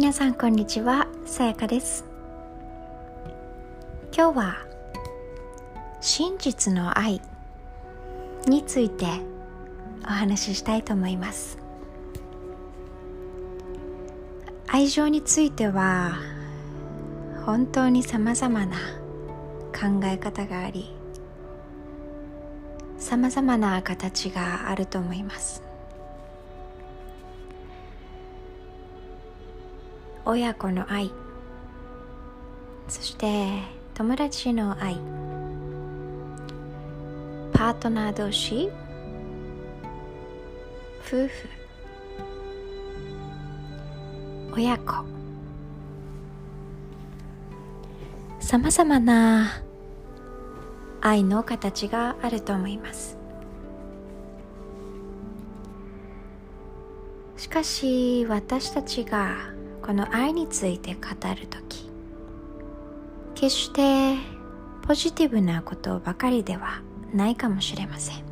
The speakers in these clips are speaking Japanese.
皆さんこんにちはさやかです。今日は真実の愛についてお話ししたいと思います。愛情については本当にさまざまな考え方がありさまざまな形があると思います。親子の愛。そして友達の愛。パートナー同士。夫婦。親子。さまざまな愛の形があると思います。しかし私たちがこの愛について語る時決してポジティブなことばかりではないかもしれません。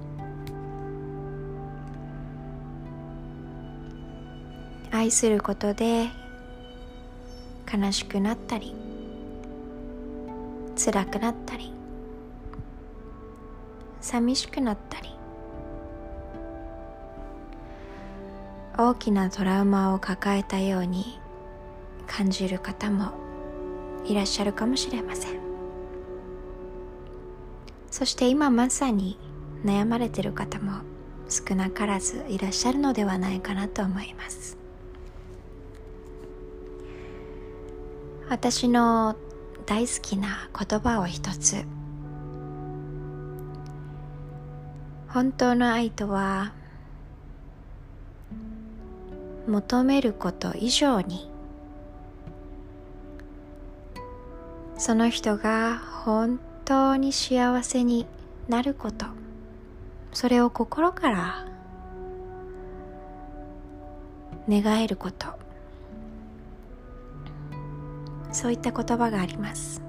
愛することで悲しくなったり辛くなったり寂しくなったり大きなトラウマを抱えたように感じる方もいらっしゃるかもしれません。そして今まさに悩まれている方も少なからずいらっしゃるのではないかなと思います。私の大好きな言葉を一つ。本当の愛とは求めること以上にその人が本当に幸せになること。それを心から願えること。そういった言葉があります。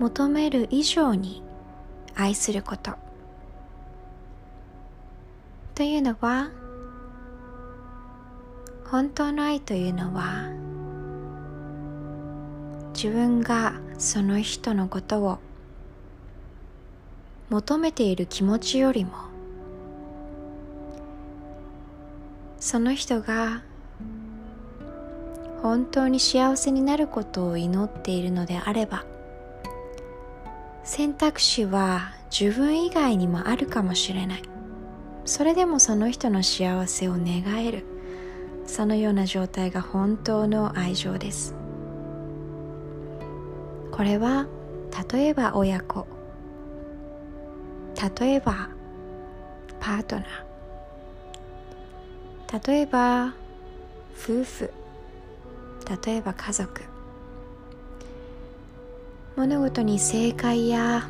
求める以上に愛すること。というのは本当の愛というのは自分がその人のことを求めている気持ちよりもその人が本当に幸せになることを祈っているのであれば選択肢は自分以外にもあるかもしれない。それでもその人の幸せを願える。そのような状態が本当の愛情です。これは例えば親子。例えばパートナー。例えば夫婦。例えば家族。物事に正解や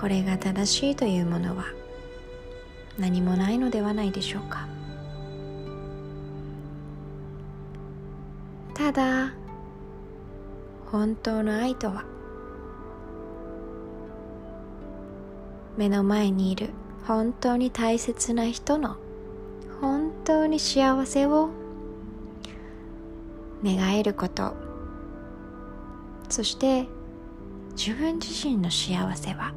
これが正しいというものは何もないのではないでしょうか。ただ本当の愛とは？目の前にいる本当に大切な人の本当に幸せを願えること。そして自分自身の幸せは？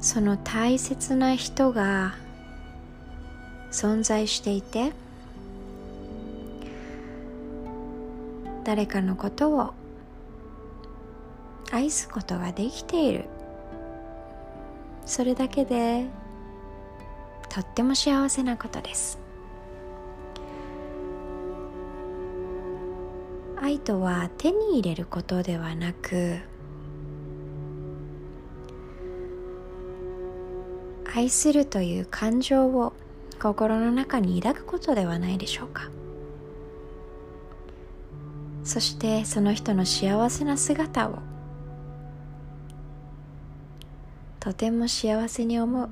その大切な人が存在していて誰かのことを愛すことができている。それだけでとっても幸せなことです。愛とは手に入れることではなく愛するという感情を心の中に抱くことではないでしょうか。そしてその人の幸せな姿を。とても幸せに思う。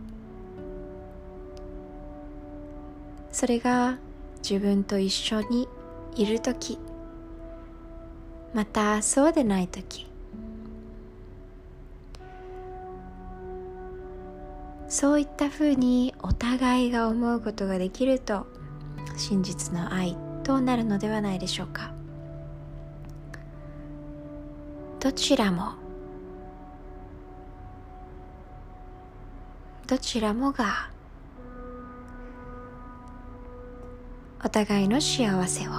それが自分と一緒にいる時。またそうでない時。そういったふうにお互いが思うことができると真実の愛となるのではないでしょうか。どちらも。どちらもがお互いの幸せを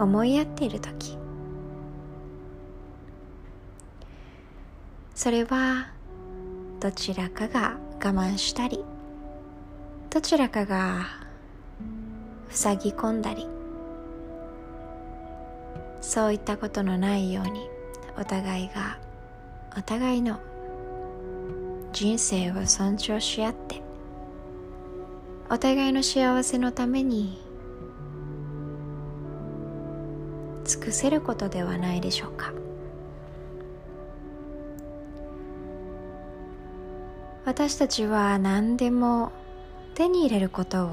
思いやっている時。それはどちらかが我慢したりどちらかが塞ぎ込んだりそういったことのないようにお互いがお互いの人生を尊重し合ってお互いの幸せのために尽くせることではないでしょうか。私たちは何でも手に入れることを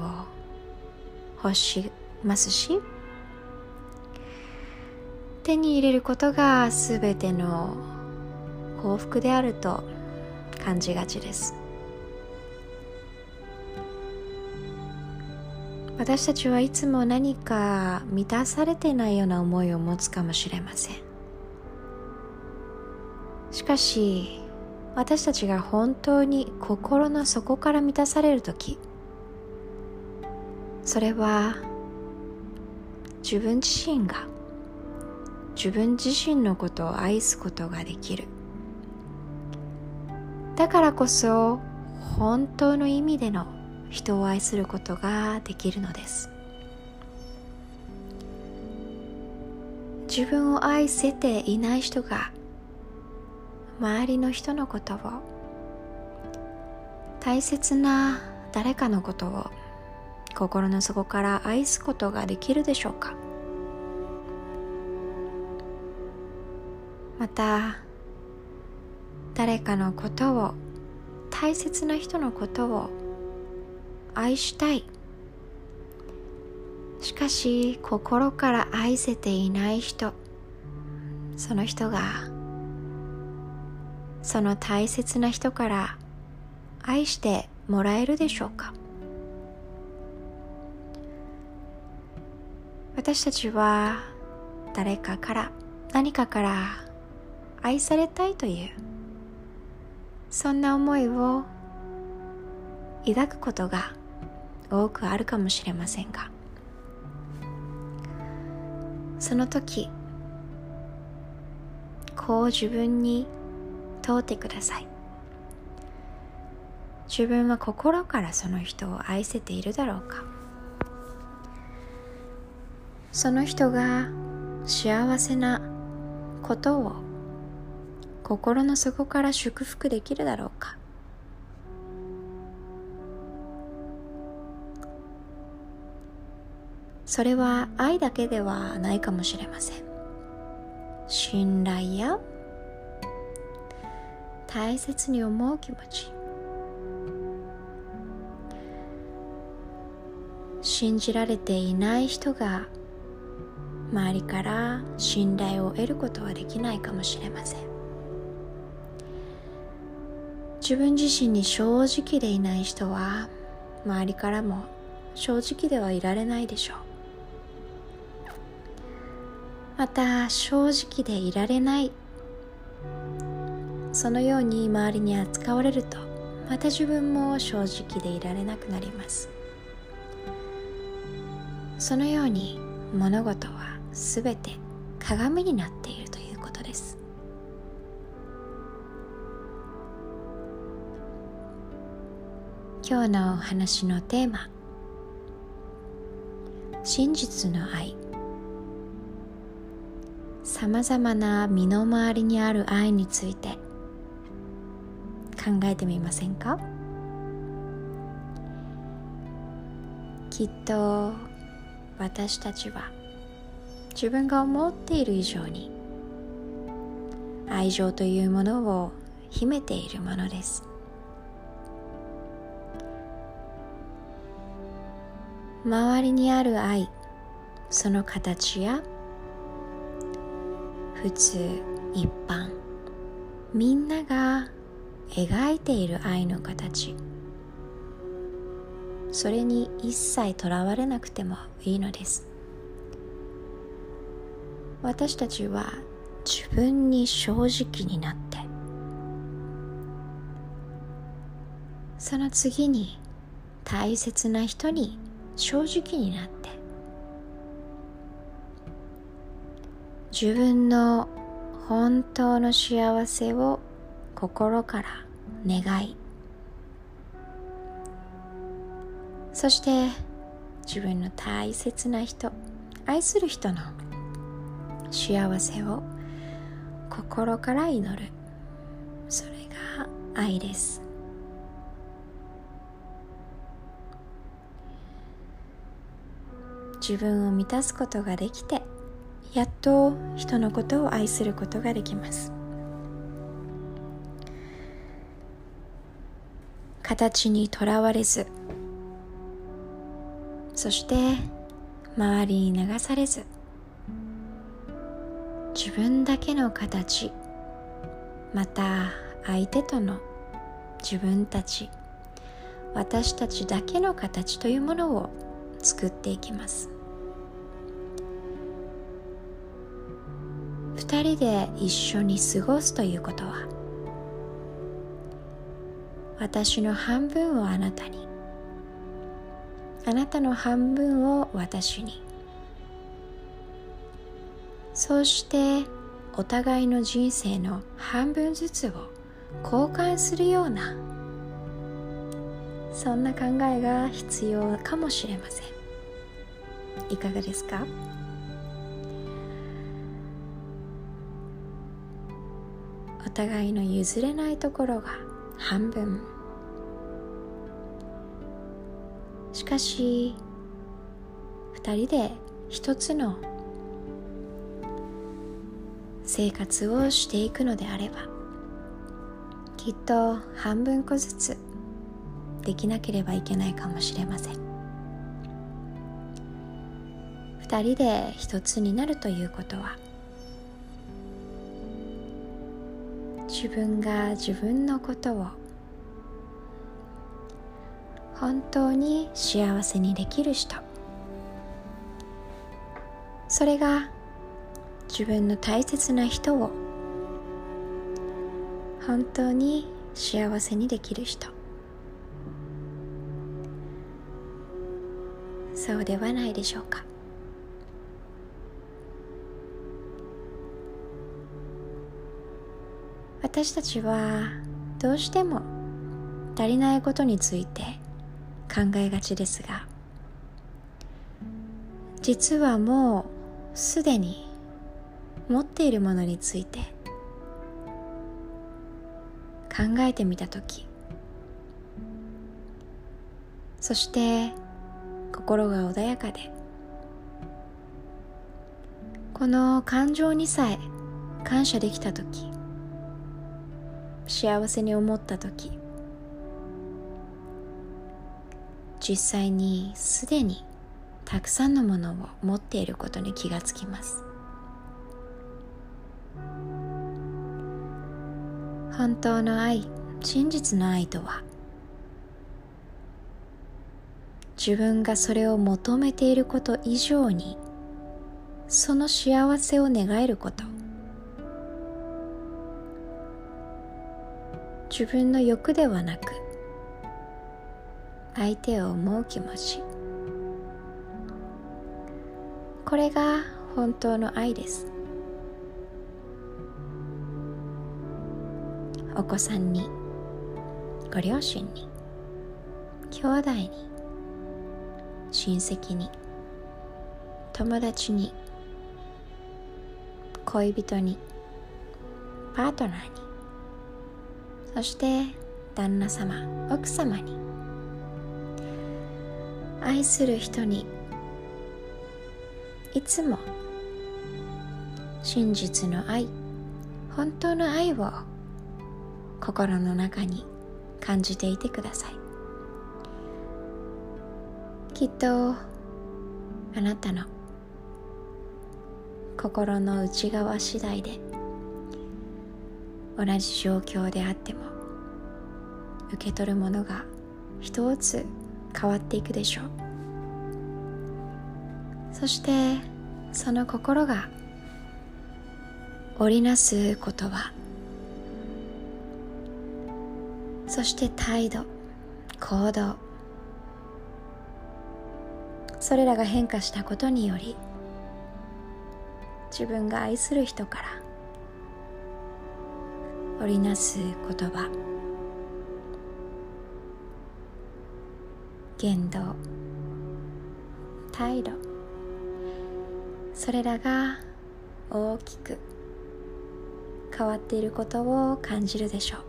欲しますし手に入れることが全ての幸福であると感じがちです。私たちはいつも何か満たされてないような思いを持つかもしれません。しかし私たちが本当に心の底から満たされる時それは自分自身が自分自身のことを愛すことができる。だからこそ本当の意味での人を愛することができるのです。自分を愛せていない人が周りの人のことを大切な誰かのことを心の底から愛すことができるでしょうか？また誰かのことを大切な人のことを愛したい。しかし心から愛せていない人。その人がその大切な人から愛してもらえるでしょうか。私たちは誰かから何かから愛されたいという。そんな思いを抱くことが多くあるかもしれませんが。その時こう自分に問うてください。自分は心からその人を愛せているだろうか。その人が幸せなことを心の底から祝福できるだろうか。それは愛だけではないかもしれません。信頼や大切に思う気持ち。信じられていない人が周りから信頼を得ることはできないかもしれません。自分自身に正直でいない人は周りからも正直ではいられないでしょう。また正直でいられない。そのように周りに扱われるとまた自分も正直でいられなくなります。そのように物事はすべて鏡になっている。今日のお話のテーマ。真実の愛。さまざまな身の回りにある愛について。考えてみませんか？きっと私たちは自分が思っている以上に愛情というものを秘めているものです。周りにある愛その形や普通一般みんなが描いている愛の形。それに一切とらわれなくてもいいのです。私たちは自分に正直になってその次に大切な人に正直になって。自分の本当の幸せを心から願い。そして自分の大切な人愛する人の幸せを心から祈る。それが愛です。自分を満たすことができてやっと人のことを愛することができます。形にとらわれずそして周りに流されず自分だけの形また相手との自分たち私たちだけの形というものを作っていきます。二人で一緒に過ごすということは私の半分をあなたにあなたの半分を私にそうしてお互いの人生の半分ずつを交換するようなそんな考えが必要かもしれません。いかがですか？お互いの譲れないところが半分。しかし2人で一つの生活をしていくのであればきっと半分個ずつできなければいけないかもしれません。2人で一つになるということは自分が自分のことを本当に幸せにできる人。それが自分の大切な人を本当に幸せにできる人。そうではないでしょうか。私たちはどうしても足りないことについて考えがちですが実はもうすでに持っているものについて考えてみた時そして心が穏やかでこの感情にさえ感謝できた時幸せに思った時実際にすでにたくさんのものを持っていることに気がつきます。本当の愛真実の愛とは自分がそれを求めていること以上にその幸せを願えること。自分の欲ではなく相手を思う気持ち。これが本当の愛です。お子さんにご両親に兄弟に親戚に友達に恋人にパートナーに。そして旦那様奥様に。愛する人にいつも真実の愛本当の愛を心の中に感じていてください。きっとあなたの心の内側次第で同じ状況であっても受け取るものが一つ変わっていくでしょう。そしてその心が織りなす言葉そして態度行動それらが変化したことにより自分が愛する人から織りなす言葉。言動。態度。それらが大きく変わっていることを感じるでしょう。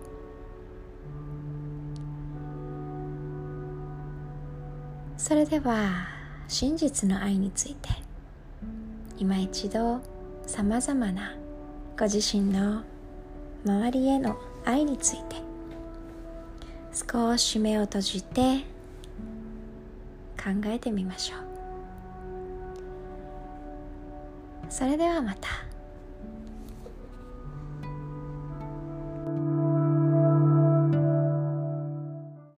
それでは真実の愛について今一度さまざまなご自身の周りへの愛について少し目を閉じて考えてみましょうそれではまた。